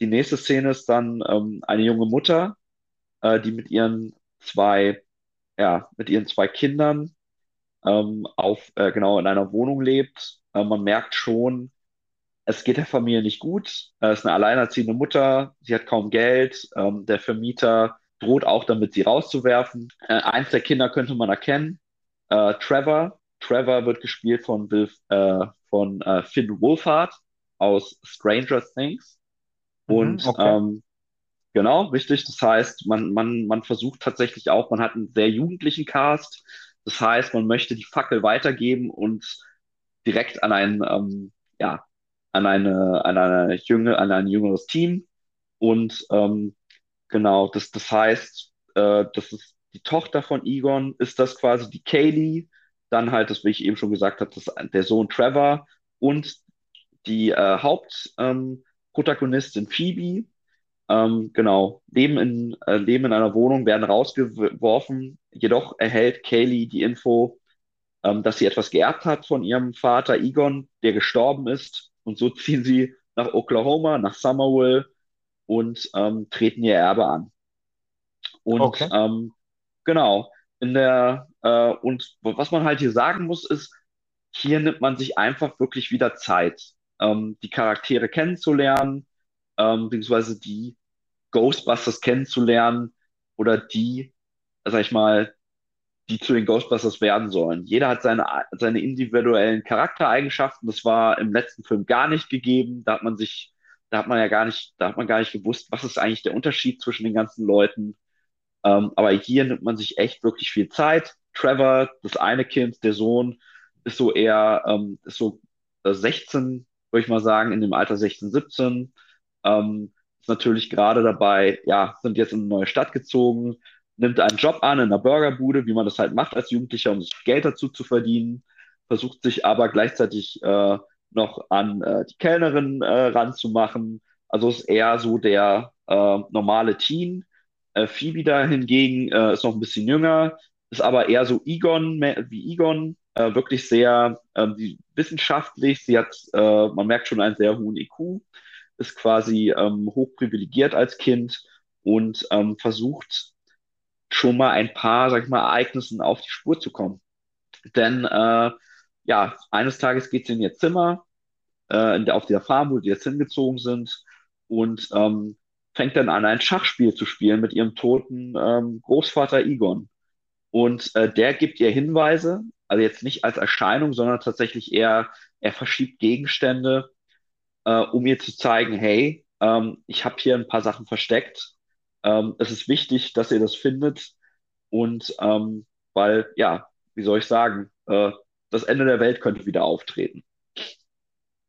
die nächste Szene ist dann ähm, eine junge Mutter, äh, die mit ihren zwei, ja, mit ihren zwei Kindern ähm, auf, äh, genau in einer Wohnung lebt. Äh, man merkt schon, es geht der Familie nicht gut. Es ist eine alleinerziehende Mutter, sie hat kaum Geld. Ähm, der Vermieter droht auch damit, sie rauszuwerfen. Äh, eins der Kinder könnte man erkennen. Äh, Trevor. Trevor wird gespielt von, Bill, äh, von äh, Finn Wolfhard aus Stranger Things. Mhm, Und okay. ähm, genau, richtig. Das heißt, man, man, man versucht tatsächlich auch, man hat einen sehr jugendlichen Cast. Das heißt, man möchte die Fackel weitergeben und direkt an einen ähm, ja, an eine, an eine jüngere, an ein jüngeres Team. Und ähm, genau, das, das heißt, äh, das ist die Tochter von Egon, ist das quasi die Kaylee, dann halt, das wie ich eben schon gesagt habe, das, der Sohn Trevor und die äh, Hauptprotagonistin ähm, Phoebe. Ähm, genau, leben in, äh, leben in einer Wohnung, werden rausgeworfen. Jedoch erhält Kaylee die Info, ähm, dass sie etwas geerbt hat von ihrem Vater Egon, der gestorben ist. Und so ziehen sie nach Oklahoma, nach Summerville und ähm, treten ihr Erbe an. Und okay. Genau, in der, äh, und was man halt hier sagen muss, ist, hier nimmt man sich einfach wirklich wieder Zeit, ähm, die Charaktere kennenzulernen, ähm, beziehungsweise die Ghostbusters kennenzulernen oder die, sag ich mal, die zu den Ghostbusters werden sollen. Jeder hat seine, seine individuellen Charaktereigenschaften. Das war im letzten Film gar nicht gegeben. Da hat man sich, da hat man ja gar nicht, da hat man gar nicht gewusst, was ist eigentlich der Unterschied zwischen den ganzen Leuten. Ähm, aber hier nimmt man sich echt wirklich viel Zeit. Trevor, das eine Kind, der Sohn, ist so eher, ähm, ist so 16, würde ich mal sagen, in dem Alter 16, 17. Ähm, ist natürlich gerade dabei, ja, sind jetzt in eine neue Stadt gezogen, nimmt einen Job an in einer Burgerbude, wie man das halt macht als Jugendlicher, um sich Geld dazu zu verdienen, versucht sich aber gleichzeitig äh, noch an äh, die Kellnerin äh, ranzumachen. Also ist eher so der äh, normale Teen. Äh, Phoebe da hingegen äh, ist noch ein bisschen jünger, ist aber eher so Egon, wie Egon, äh, wirklich sehr äh, die, wissenschaftlich. Sie hat, äh, man merkt schon, einen sehr hohen IQ, ist quasi ähm, hochprivilegiert als Kind und ähm, versucht schon mal ein paar, sag ich mal, Ereignissen auf die Spur zu kommen. Denn äh, ja, eines Tages geht sie in ihr Zimmer, äh, auf dieser Farm, wo sie jetzt hingezogen sind, und ähm, fängt dann an, ein Schachspiel zu spielen mit ihrem toten ähm, Großvater Egon. Und äh, der gibt ihr Hinweise, also jetzt nicht als Erscheinung, sondern tatsächlich eher, er verschiebt Gegenstände, äh, um ihr zu zeigen, hey, ähm, ich habe hier ein paar Sachen versteckt ähm, es ist wichtig, dass ihr das findet und ähm, weil, ja, wie soll ich sagen, äh, das Ende der Welt könnte wieder auftreten.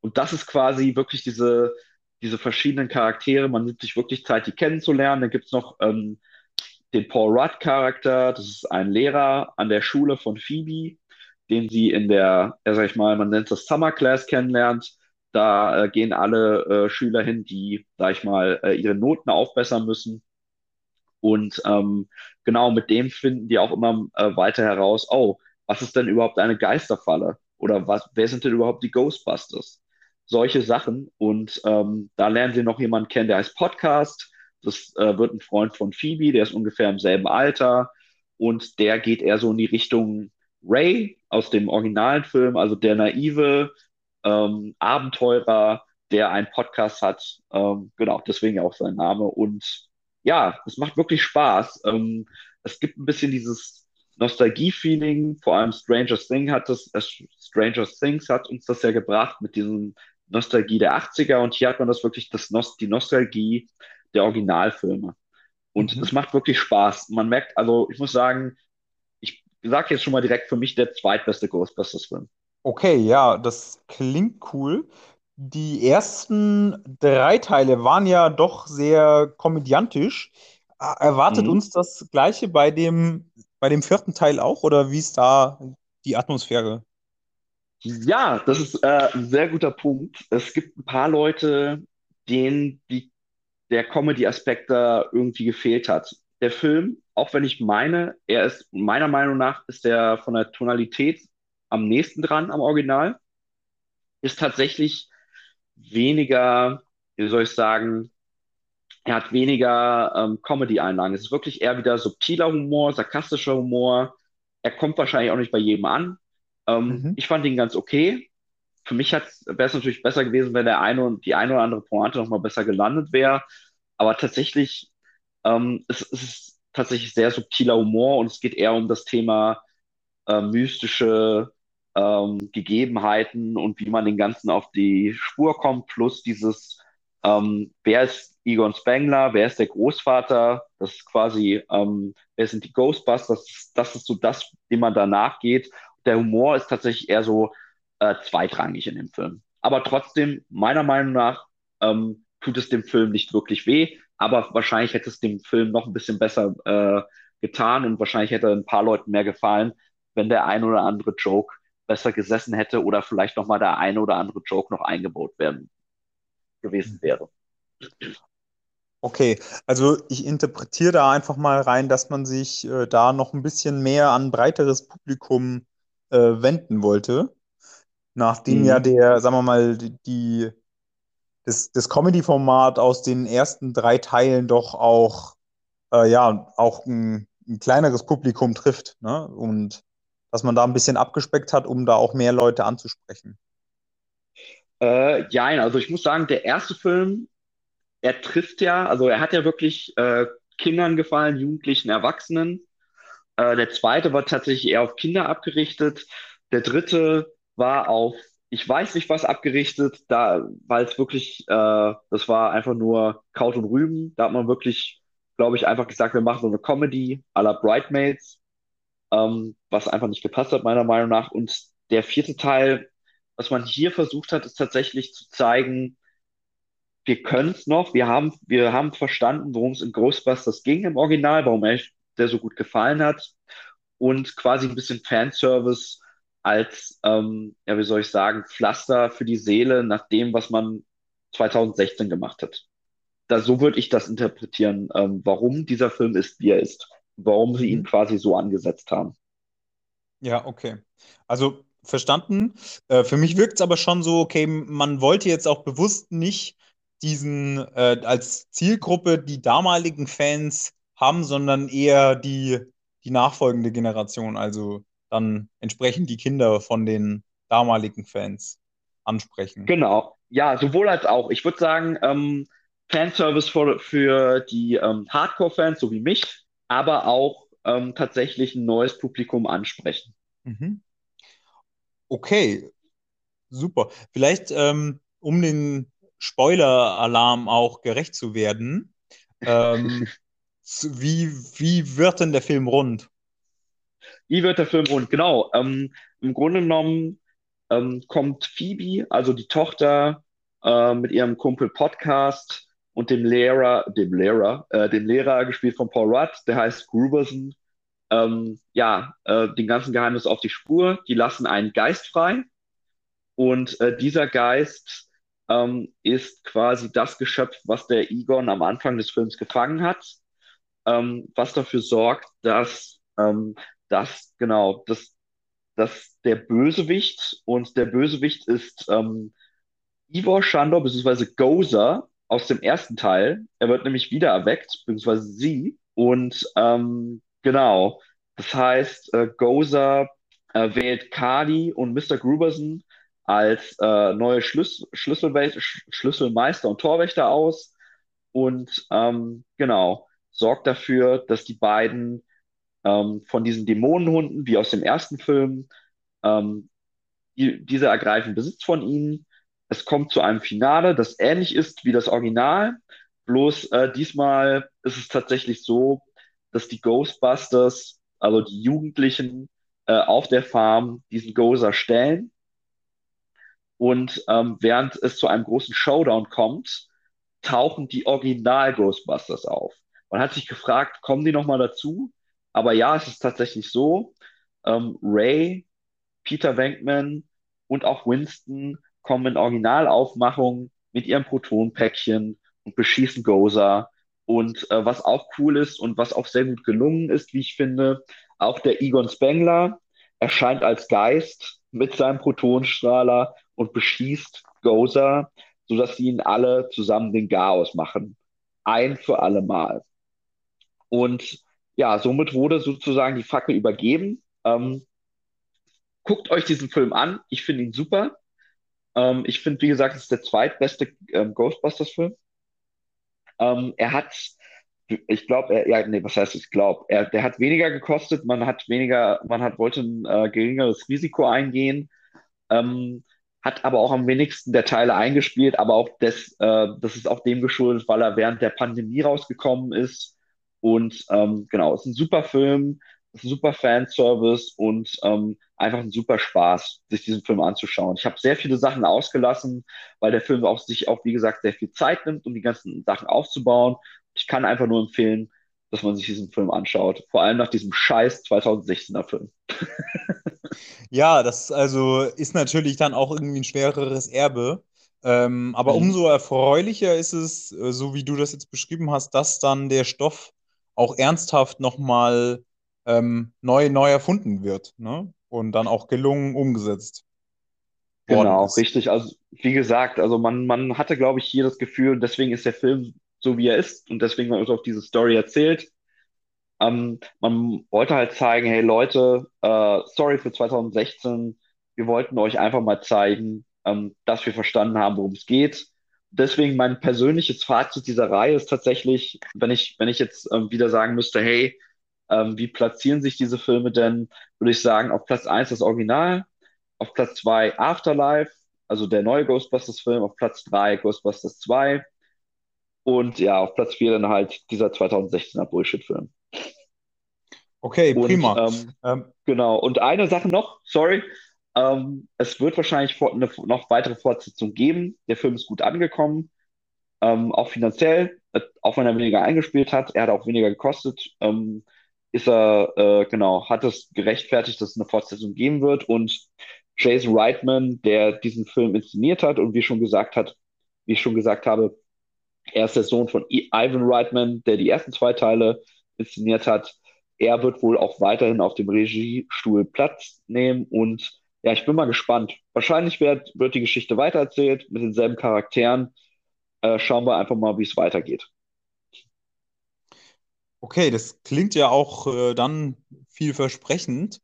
Und das ist quasi wirklich diese, diese verschiedenen Charaktere. Man nimmt sich wirklich Zeit, die kennenzulernen. Dann gibt es noch ähm, den Paul Rudd-Charakter. Das ist ein Lehrer an der Schule von Phoebe, den sie in der, ja, sag ich mal, man nennt das Summer Class kennenlernt. Da äh, gehen alle äh, Schüler hin, die, sag ich mal, äh, ihre Noten aufbessern müssen. Und ähm, genau mit dem finden die auch immer äh, weiter heraus, oh, was ist denn überhaupt eine Geisterfalle? Oder was, wer sind denn überhaupt die Ghostbusters? Solche Sachen. Und ähm, da lernen sie noch jemanden kennen, der heißt Podcast. Das äh, wird ein Freund von Phoebe, der ist ungefähr im selben Alter. und der geht eher so in die Richtung Ray aus dem originalen Film, also der naive ähm, Abenteurer, der einen Podcast hat. Ähm, genau, deswegen auch sein Name. Und ja, es macht wirklich Spaß. Ähm, es gibt ein bisschen dieses Nostalgie-Feeling, vor allem Stranger Things hat das, äh, Stranger Things hat uns das ja gebracht mit diesem Nostalgie der 80er und hier hat man das wirklich, das Nost die Nostalgie der Originalfilme. Und mhm. es macht wirklich Spaß. Man merkt, also ich muss sagen, ich sage jetzt schon mal direkt für mich der zweitbeste Ghostbusters-Film. Okay, ja, das klingt cool. Die ersten drei Teile waren ja doch sehr komödiantisch. Erwartet mhm. uns das Gleiche bei dem, bei dem vierten Teil auch oder wie ist da die Atmosphäre? Ja, das ist äh, ein sehr guter Punkt. Es gibt ein paar Leute, denen die der Comedy-Aspekt da irgendwie gefehlt hat. Der Film, auch wenn ich meine, er ist meiner Meinung nach ist er von der Tonalität am nächsten dran am Original, ist tatsächlich weniger, wie soll ich sagen, er hat weniger ähm, Comedy-Einlagen. Es ist wirklich eher wieder subtiler Humor, sarkastischer Humor. Er kommt wahrscheinlich auch nicht bei jedem an. Ähm, mhm. Ich fand ihn ganz okay. Für mich wäre es natürlich besser gewesen, wenn der eine und die eine oder andere Pointe noch mal besser gelandet wäre. Aber tatsächlich, ähm, es, es, ist tatsächlich sehr subtiler Humor und es geht eher um das Thema äh, mystische ähm, Gegebenheiten und wie man den Ganzen auf die Spur kommt, plus dieses, ähm, wer ist Egon Spengler, wer ist der Großvater, das ist quasi, ähm, wer sind die Ghostbusters, das ist so das, dem man danach geht. Der Humor ist tatsächlich eher so äh, zweitrangig in dem Film. Aber trotzdem, meiner Meinung nach, ähm, tut es dem Film nicht wirklich weh, aber wahrscheinlich hätte es dem Film noch ein bisschen besser äh, getan und wahrscheinlich hätte ein paar Leuten mehr gefallen, wenn der ein oder andere Joke besser gesessen hätte oder vielleicht noch mal der eine oder andere Joke noch eingebaut werden gewesen wäre. Okay, also ich interpretiere da einfach mal rein, dass man sich äh, da noch ein bisschen mehr an breiteres Publikum äh, wenden wollte, nachdem mhm. ja der, sagen wir mal, die, das, das Comedy-Format aus den ersten drei Teilen doch auch, äh, ja, auch ein, ein, kleineres Publikum trifft. Ne? Und dass man da ein bisschen abgespeckt hat, um da auch mehr Leute anzusprechen. Äh, ja, also ich muss sagen, der erste Film, er trifft ja, also er hat ja wirklich äh, Kindern gefallen, Jugendlichen, Erwachsenen. Äh, der zweite war tatsächlich eher auf Kinder abgerichtet. Der dritte war auf ich weiß nicht, was abgerichtet, da, weil es wirklich, äh, das war einfach nur Kraut und Rüben. Da hat man wirklich, glaube ich, einfach gesagt, wir machen so eine Comedy à la Bridesmaids, ähm, was einfach nicht gepasst hat, meiner Meinung nach. Und der vierte Teil, was man hier versucht hat, ist tatsächlich zu zeigen, wir können es noch, wir haben, wir haben verstanden, worum es in Ghostbusters ging im Original, warum der so gut gefallen hat und quasi ein bisschen Fanservice als, ähm, ja, wie soll ich sagen, Pflaster für die Seele nach dem, was man 2016 gemacht hat. Da, so würde ich das interpretieren, ähm, warum dieser Film ist, wie er ist, warum sie ihn mhm. quasi so angesetzt haben. Ja, okay. Also verstanden. Äh, für mich wirkt es aber schon so, okay, man wollte jetzt auch bewusst nicht diesen äh, als Zielgruppe die damaligen Fans haben, sondern eher die, die nachfolgende Generation, also dann entsprechend die Kinder von den damaligen Fans ansprechen. Genau, ja, sowohl als auch. Ich würde sagen, ähm, Fanservice für, für die ähm, Hardcore-Fans, so wie mich, aber auch ähm, tatsächlich ein neues Publikum ansprechen. Mhm. Okay, super. Vielleicht, ähm, um den Spoiler-Alarm auch gerecht zu werden, ähm, wie, wie wird denn der Film rund? Wie wird der Film rund? Genau. Ähm, Im Grunde genommen ähm, kommt Phoebe, also die Tochter, äh, mit ihrem Kumpel Podcast und dem Lehrer, dem Lehrer, äh, dem Lehrer gespielt von Paul Rudd, der heißt Gruberson, ähm, ja, äh, den ganzen Geheimnis auf die Spur. Die lassen einen Geist frei und äh, dieser Geist ähm, ist quasi das Geschöpf, was der Egon am Anfang des Films gefangen hat, ähm, was dafür sorgt, dass ähm, dass, genau, dass, dass der Bösewicht und der Bösewicht ist ähm, Ivor Shandor bzw. Gozer aus dem ersten Teil. Er wird nämlich wieder erweckt, beziehungsweise sie. Und ähm, genau, das heißt, äh, Gozer äh, wählt Cardi und Mr. Gruberson als äh, neue Schlüs Schlüsselmeister und Torwächter aus und ähm, genau, sorgt dafür, dass die beiden ähm, von diesen Dämonenhunden, wie aus dem ersten Film, ähm, die, diese ergreifen Besitz von ihnen. Es kommt zu einem Finale, das ähnlich ist wie das Original, bloß äh, diesmal ist es tatsächlich so, dass die Ghostbusters, also die Jugendlichen äh, auf der Farm, diesen Gozer stellen und ähm, während es zu einem großen Showdown kommt, tauchen die Original Ghostbusters auf. Man hat sich gefragt, kommen die nochmal dazu? Aber ja, es ist tatsächlich so. Ähm, Ray, Peter Venkman und auch Winston kommen in Originalaufmachung mit ihrem Protonpäckchen und beschießen Gozer. Und äh, was auch cool ist und was auch sehr gut gelungen ist, wie ich finde, auch der Egon Spengler erscheint als Geist mit seinem Protonstrahler und beschießt Gozer, sodass sie ihn alle zusammen den Chaos machen. Ein für alle Mal. Und ja, somit wurde sozusagen die Fackel übergeben. Ähm, guckt euch diesen Film an. Ich finde ihn super. Ähm, ich finde, wie gesagt, es ist der zweitbeste ähm, Ghostbusters-Film. Ähm, er hat, ich glaube, ja, nee, was heißt ich glaube, er, der hat weniger gekostet. Man hat weniger, man hat wollte ein äh, geringeres Risiko eingehen. Ähm, hat aber auch am wenigsten der Teile eingespielt, aber auch das, äh, das ist auch dem geschuldet, weil er während der Pandemie rausgekommen ist. Und ähm, genau, es ist ein super Film, es ist ein super Fanservice und ähm, einfach ein super Spaß, sich diesen Film anzuschauen. Ich habe sehr viele Sachen ausgelassen, weil der Film auch sich auch, wie gesagt, sehr viel Zeit nimmt, um die ganzen Sachen aufzubauen. Ich kann einfach nur empfehlen, dass man sich diesen Film anschaut. Vor allem nach diesem scheiß 2016er Film. Ja, das also ist natürlich dann auch irgendwie ein schwereres Erbe. Ähm, aber Mhm. umso erfreulicher ist es, äh, so wie du das jetzt beschrieben hast, dass dann der Stoff auch ernsthaft nochmal ähm, neu, neu erfunden wird, ne? Und dann auch gelungen umgesetzt Genau, ist. richtig. Also, wie gesagt, also man, man hatte, glaube ich, hier das Gefühl, deswegen ist der Film so, wie er ist und deswegen wird auch diese Story erzählt. Ähm, man wollte halt zeigen, hey Leute, äh, sorry für 2016, wir wollten euch einfach mal zeigen, ähm, dass wir verstanden haben, worum es geht. Deswegen mein persönliches Fazit dieser Reihe ist tatsächlich, wenn ich, wenn ich jetzt ähm, wieder sagen müsste, hey, ähm, wie platzieren sich diese Filme denn, würde ich sagen, auf Platz eins das Original, auf Platz zwei Afterlife, also der neue Ghostbusters-Film, auf Platz drei Ghostbusters 2 und ja, auf Platz vier dann halt dieser 2016er Bullshit-Film. Okay, Und prima. ähm, Ähm, genau, und eine Sache noch, sorry, ähm, es wird wahrscheinlich eine noch weitere Fortsetzung geben. Der Film ist gut angekommen, ähm, auch finanziell, äh, auch wenn er weniger eingespielt hat, er hat auch weniger gekostet, ähm, ist er, äh, genau, hat es gerechtfertigt, dass es eine Fortsetzung geben wird. Und Jason Reitman, der diesen Film inszeniert hat und wie schon gesagt hat, wie ich schon gesagt habe, er ist der Sohn von Ivan Reitman, der die ersten zwei Teile inszeniert hat. Er wird wohl auch weiterhin auf dem Regiestuhl Platz nehmen und ja, ich bin mal gespannt. Wahrscheinlich wird, wird die Geschichte weitererzählt mit denselben Charakteren. Äh, schauen wir einfach mal, wie es weitergeht. okay, das klingt ja auch äh, dann vielversprechend.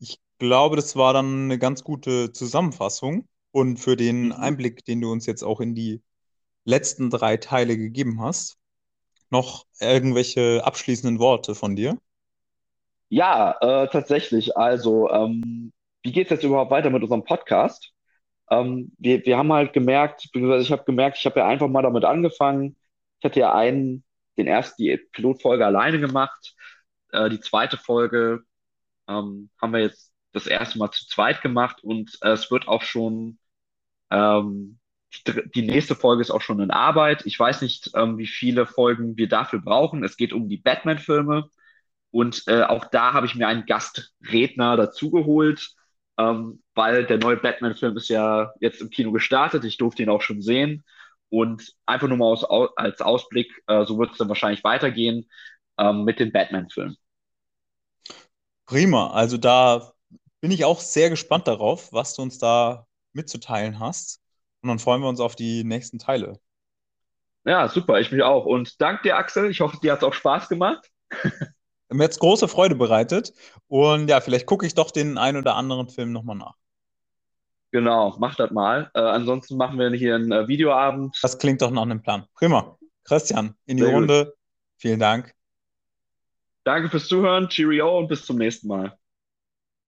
Ich glaube, das war dann eine ganz gute Zusammenfassung und für den Mhm. Einblick, den du uns jetzt auch in die letzten drei Teile gegeben hast, noch irgendwelche abschließenden Worte von dir? Ja, äh, tatsächlich. Also, ähm, wie geht es jetzt überhaupt weiter mit unserem Podcast? Ähm, wir, wir haben halt gemerkt, beziehungsweise ich habe gemerkt, ich habe ja einfach mal damit angefangen. Ich hatte ja einen, den ersten, die Pilotfolge alleine gemacht. Äh, die zweite Folge ähm, haben wir jetzt das erste Mal zu zweit gemacht und äh, es wird auch schon, ähm, die, nächste Folge ist auch schon in Arbeit. Ich weiß nicht, ähm, wie viele Folgen wir dafür brauchen. Es geht um die Batman-Filme. Und äh, auch da habe ich mir einen Gastredner dazugeholt, ähm, weil der neue Batman-Film ist ja jetzt im Kino gestartet. Ich durfte ihn auch schon sehen. Und einfach nur mal aus, au- als Ausblick, äh, so wird es dann wahrscheinlich weitergehen ähm, mit dem Batman-Film. Prima, also da bin ich auch sehr gespannt darauf, was du uns da mitzuteilen hast. Und dann freuen wir uns auf die nächsten Teile. Ja, super, ich mich auch. Und dank dir, Axel. Ich hoffe, dir hat es auch Spaß gemacht. mir jetzt große Freude bereitet. Und ja, vielleicht gucke ich doch den ein oder anderen Film nochmal nach. Genau, mach das mal. Äh, ansonsten machen wir hier einen äh, Videoabend. Das klingt doch nach einem Plan. Prima. Christian, in die Sehr gut. Runde. Vielen Dank. Danke fürs Zuhören, Cheerio und bis zum nächsten Mal.